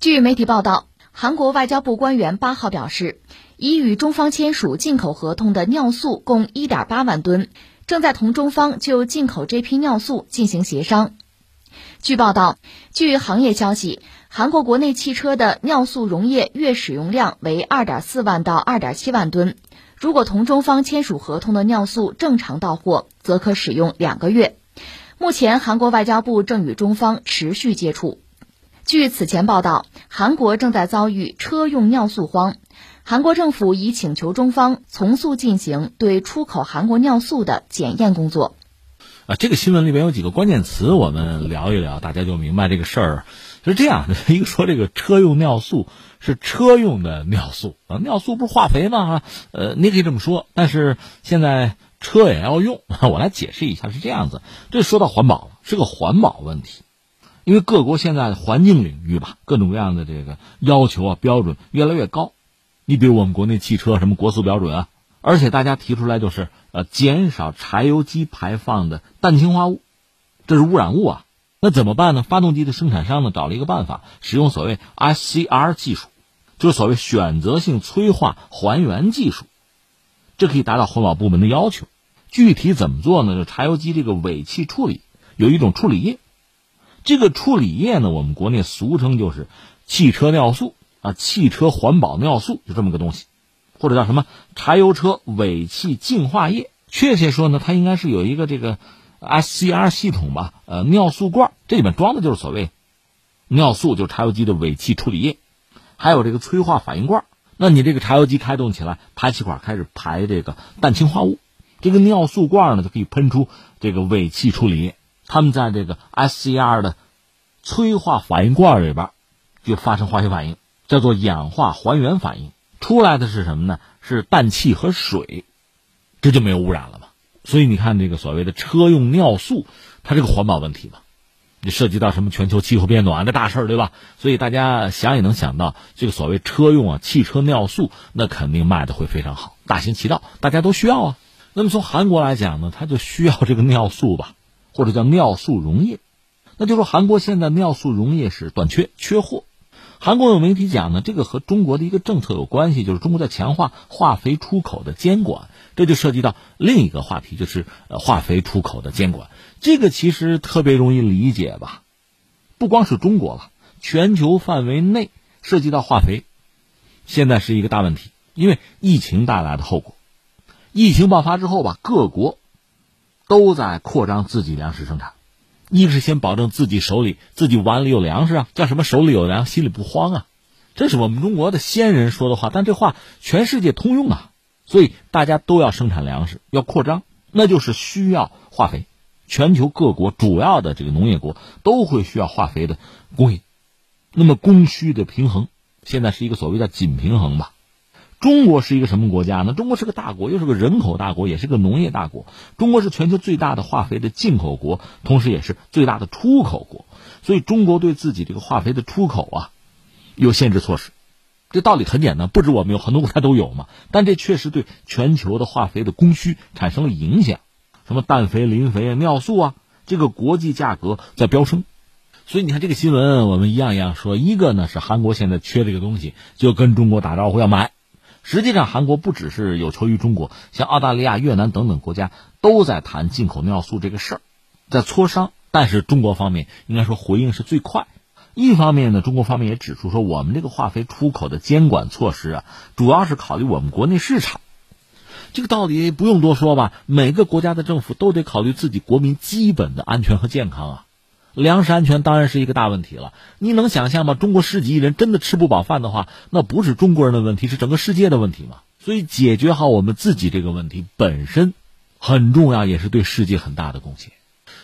据媒体报道，韩国外交部官员八号表示，已与中方签署进口合同的尿素共1.8万吨，正在同中方就进口这批尿素进行协商。据报道，据行业消息，韩国国内汽车的尿素溶液月使用量为2.4万到2.7万吨。如果同中方签署合同的尿素正常到货，则可使用两个月。目前，韩国外交部正与中方持续接触。据此前报道，韩国正在遭遇车用尿素荒，韩国政府已请求中方从速进行对出口韩国尿素的检验工作。啊，这个新闻里面有几个关键词，我们聊一聊，大家就明白这个事儿是这样的。一个说这个车用尿素是车用的尿素啊，尿素不是化肥吗？呃，你可以这么说，但是现在。车也要用，我来解释一下，是这样子。这说到环保了，是个环保问题，因为各国现在环境领域吧，各种各样的这个要求啊标准越来越高。你比如我们国内汽车什么国四标准啊，而且大家提出来就是呃减少柴油机排放的氮氢化物，这是污染物啊。那怎么办呢？发动机的生产商呢找了一个办法，使用所谓 SCR 技术，就是所谓选择性催化还原技术。这可以达到环保部门的要求，具体怎么做呢？就柴油机这个尾气处理有一种处理液，这个处理液呢，我们国内俗称就是汽车尿素啊，汽车环保尿素就这么个东西，或者叫什么柴油车尾气净化液。确切说呢，它应该是有一个这个 SCR 系统吧，呃，尿素罐这里面装的就是所谓尿素，就是柴油机的尾气处理液，还有这个催化反应罐。那你这个柴油机开动起来，排气管开始排这个氮氢化物，这个尿素罐呢就可以喷出这个尾气处理液，它们在这个 SCR 的催化反应罐里边就发生化学反应，叫做氧化还原反应，出来的是什么呢？是氮气和水，这就没有污染了嘛。所以你看这个所谓的车用尿素，它这个环保问题嘛。你涉及到什么全球气候变暖的大事儿，对吧？所以大家想也能想到，这个所谓车用啊，汽车尿素，那肯定卖的会非常好，大行其道，大家都需要啊。那么从韩国来讲呢，它就需要这个尿素吧，或者叫尿素溶液。那就说韩国现在尿素溶液是短缺、缺货。韩国有媒体讲呢，这个和中国的一个政策有关系，就是中国在强化化肥出口的监管，这就涉及到另一个话题，就是呃化肥出口的监管。这个其实特别容易理解吧，不光是中国了，全球范围内涉及到化肥，现在是一个大问题，因为疫情带来的后果。疫情爆发之后吧，各国都在扩张自己粮食生产，一个是先保证自己手里自己碗里有粮食啊，叫什么手里有粮，心里不慌啊，这是我们中国的先人说的话，但这话全世界通用啊，所以大家都要生产粮食，要扩张，那就是需要化肥。全球各国主要的这个农业国都会需要化肥的供应，那么供需的平衡现在是一个所谓的紧平衡吧。中国是一个什么国家呢？中国是个大国，又是个人口大国，也是个农业大国。中国是全球最大的化肥的进口国，同时也是最大的出口国。所以中国对自己这个化肥的出口啊，有限制措施。这道理很简单，不止我们有，很多国家都有嘛。但这确实对全球的化肥的供需产生了影响。什么氮肥、磷肥啊、尿素啊，这个国际价格在飙升，所以你看这个新闻，我们一样一样说。一个呢是韩国现在缺这个东西，就跟中国打招呼要买。实际上，韩国不只是有求于中国，像澳大利亚、越南等等国家都在谈进口尿素这个事儿，在磋商。但是中国方面应该说回应是最快。一方面呢，中国方面也指出说，我们这个化肥出口的监管措施啊，主要是考虑我们国内市场。这个道理不用多说吧？每个国家的政府都得考虑自己国民基本的安全和健康啊，粮食安全当然是一个大问题了。你能想象吗？中国十几亿人真的吃不饱饭的话，那不是中国人的问题，是整个世界的问题嘛？所以解决好我们自己这个问题本身很重要，也是对世界很大的贡献。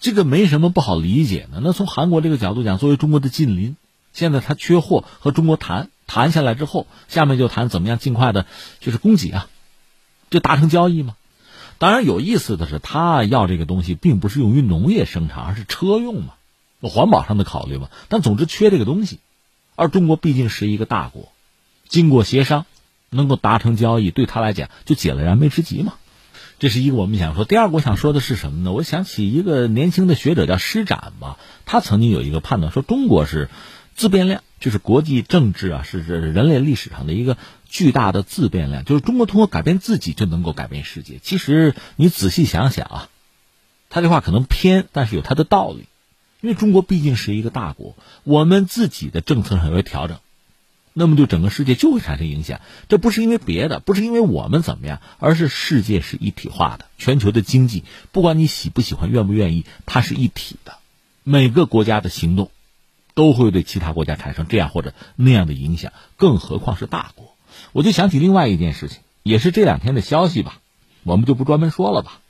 这个没什么不好理解的。那从韩国这个角度讲，作为中国的近邻，现在他缺货，和中国谈谈下来之后，下面就谈怎么样尽快的，就是供给啊。就达成交易吗？当然有意思的是，他要这个东西，并不是用于农业生产，而是车用嘛，环保上的考虑吧。但总之缺这个东西，而中国毕竟是一个大国，经过协商，能够达成交易，对他来讲就解了燃眉之急嘛。这是一个我们想说。第二个我想说的是什么呢？我想起一个年轻的学者叫施展吧，他曾经有一个判断说，中国是自变量，就是国际政治啊，是人类历史上的一个巨大的自变量。就是中国通过改变自己就能够改变世界。其实你仔细想想啊，他这话可能偏，但是有他的道理。因为中国毕竟是一个大国，我们自己的政策上有调整，那么对整个世界就会产生影响。这不是因为别的，不是因为我们怎么样，而是世界是一体化的，全球的经济，不管你喜不喜欢、愿不愿意，它是一体的。每个国家的行动。都会对其他国家产生这样或者那样的影响，更何况是大国。我就想起另外一件事情，也是这两天的消息吧，我们就不专门说了吧。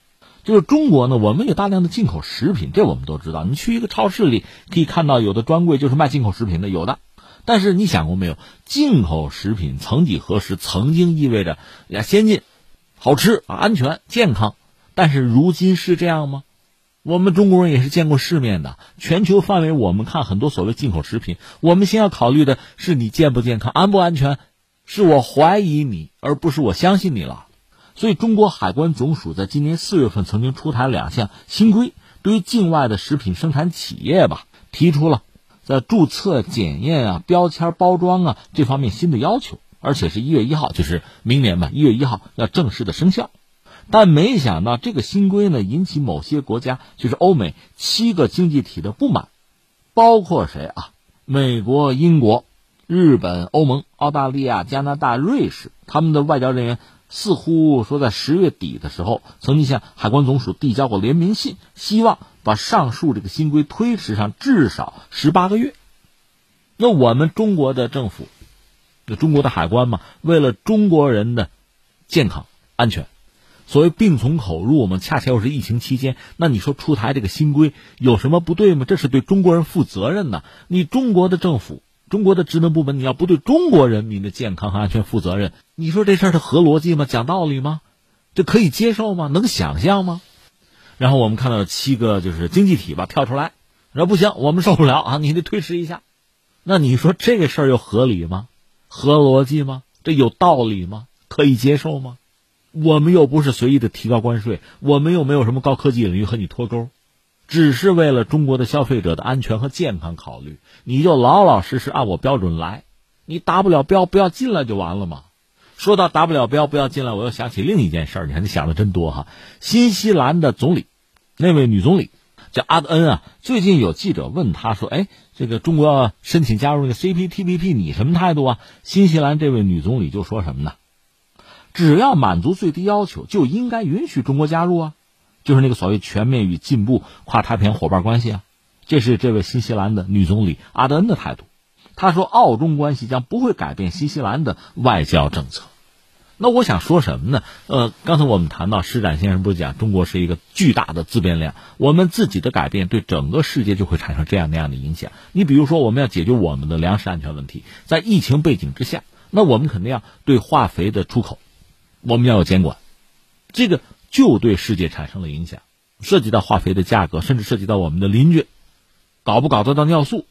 就是中国呢，我们有大量的进口食品，这我们都知道。你去一个超市里可以看到，有的专柜就是卖进口食品的，有的。但是你想过没有，进口食品曾几何时曾经意味着呀先进、好吃啊、安全、健康，但是如今是这样吗？我们中国人也是见过世面的。全球范围，我们看很多所谓进口食品，我们先要考虑的是你健不健康、安不安全，是我怀疑你，而不是我相信你了。所以，中国海关总署在今年四月份曾经出台两项新规，对于境外的食品生产企业吧，提出了在注册、检验啊、标签、包装啊这方面新的要求，而且是一月一号，就是明年吧，一月一号要正式的生效。但没想到这个新规呢，引起某些国家，就是欧美七个经济体的不满，包括谁啊？美国、英国、日本、欧盟、澳大利亚、加拿大、瑞士，他们的外交人员似乎说，在十月底的时候，曾经向海关总署递交过联名信，希望把上述这个新规推迟上至少十八个月。那我们中国的政府，就中国的海关嘛，为了中国人的健康安全。所谓病从口入，我们恰恰又是疫情期间，那你说出台这个新规有什么不对吗？这是对中国人负责任的。你中国的政府、中国的职能部门，你要不对中国人民的健康和安全负责任，你说这事儿它合逻辑吗？讲道理吗？这可以接受吗？能想象吗？然后我们看到七个就是经济体吧跳出来，说不行，我们受不了啊，你得推迟一下。那你说这个事儿又合理吗？合逻辑吗？这有道理吗？可以接受吗？我们又不是随意的提高关税，我们又没有什么高科技领域和你脱钩，只是为了中国的消费者的安全和健康考虑，你就老老实实按我标准来，你达不了标不要进来就完了嘛。说到达不了标不要进来，我又想起另一件事，你看你想的真多哈。新西兰的总理，那位女总理叫阿德恩啊，最近有记者问他说：“哎，这个中国申请加入那个 CPTPP，你什么态度啊？”新西兰这位女总理就说什么呢？只要满足最低要求，就应该允许中国加入啊，就是那个所谓全面与进步跨太平洋伙伴关系啊，这是这位新西兰的女总理阿德恩的态度。她说，澳中关系将不会改变新西兰的外交政策。那我想说什么呢？呃，刚才我们谈到施展先生不是讲，中国是一个巨大的自变量，我们自己的改变对整个世界就会产生这样那样的影响。你比如说，我们要解决我们的粮食安全问题，在疫情背景之下，那我们肯定要对化肥的出口。我们要有监管，这个就对世界产生了影响，涉及到化肥的价格，甚至涉及到我们的邻居搞不搞得到尿素，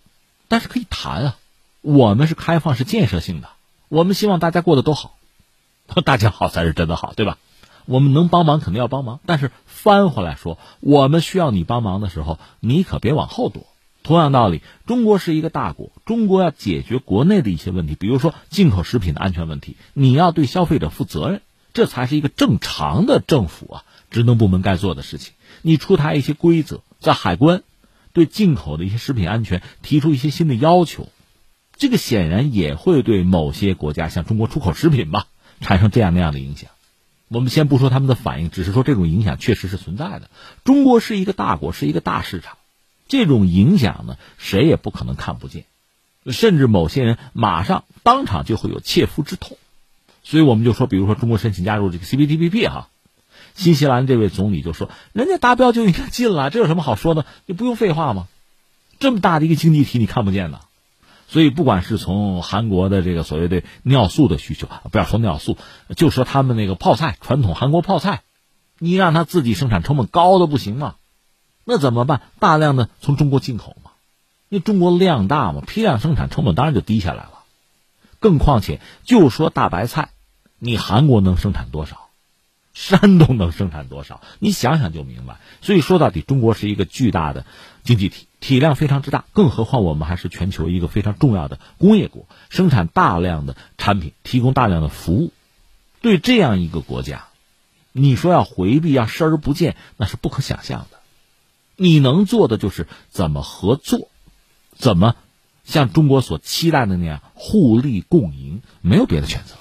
但是可以谈啊。我们是开放，是建设性的，我们希望大家过得都好，大家好才是真的好，对吧？我们能帮忙肯定要帮忙，但是翻回来说，我们需要你帮忙的时候，你可别往后躲。同样道理，中国是一个大国，中国要解决国内的一些问题，比如说进口食品的安全问题，你要对消费者负责任。这才是一个正常的政府啊，职能部门该做的事情。你出台一些规则，在海关对进口的一些食品安全提出一些新的要求，这个显然也会对某些国家向中国出口食品吧产生这样那样的影响。我们先不说他们的反应，只是说这种影响确实是存在的。中国是一个大国，是一个大市场，这种影响呢，谁也不可能看不见，甚至某些人马上当场就会有切肤之痛。所以我们就说，比如说中国申请加入这个 CPTPP 哈，新西兰这位总理就说，人家达标就应该进了，这有什么好说的？你不用废话吗？这么大的一个经济体，你看不见的。所以不管是从韩国的这个所谓的尿素的需求，不要说尿素，就说他们那个泡菜，传统韩国泡菜，你让他自己生产成本高的不行吗？那怎么办？大量的从中国进口嘛，因为中国量大嘛，批量生产成本当然就低下来了。更况且，就说大白菜。你韩国能生产多少？山东能生产多少？你想想就明白。所以说到底，中国是一个巨大的经济体，体量非常之大。更何况我们还是全球一个非常重要的工业国，生产大量的产品，提供大量的服务。对这样一个国家，你说要回避、要视而不见，那是不可想象的。你能做的就是怎么合作，怎么像中国所期待的那样互利共赢，没有别的选择。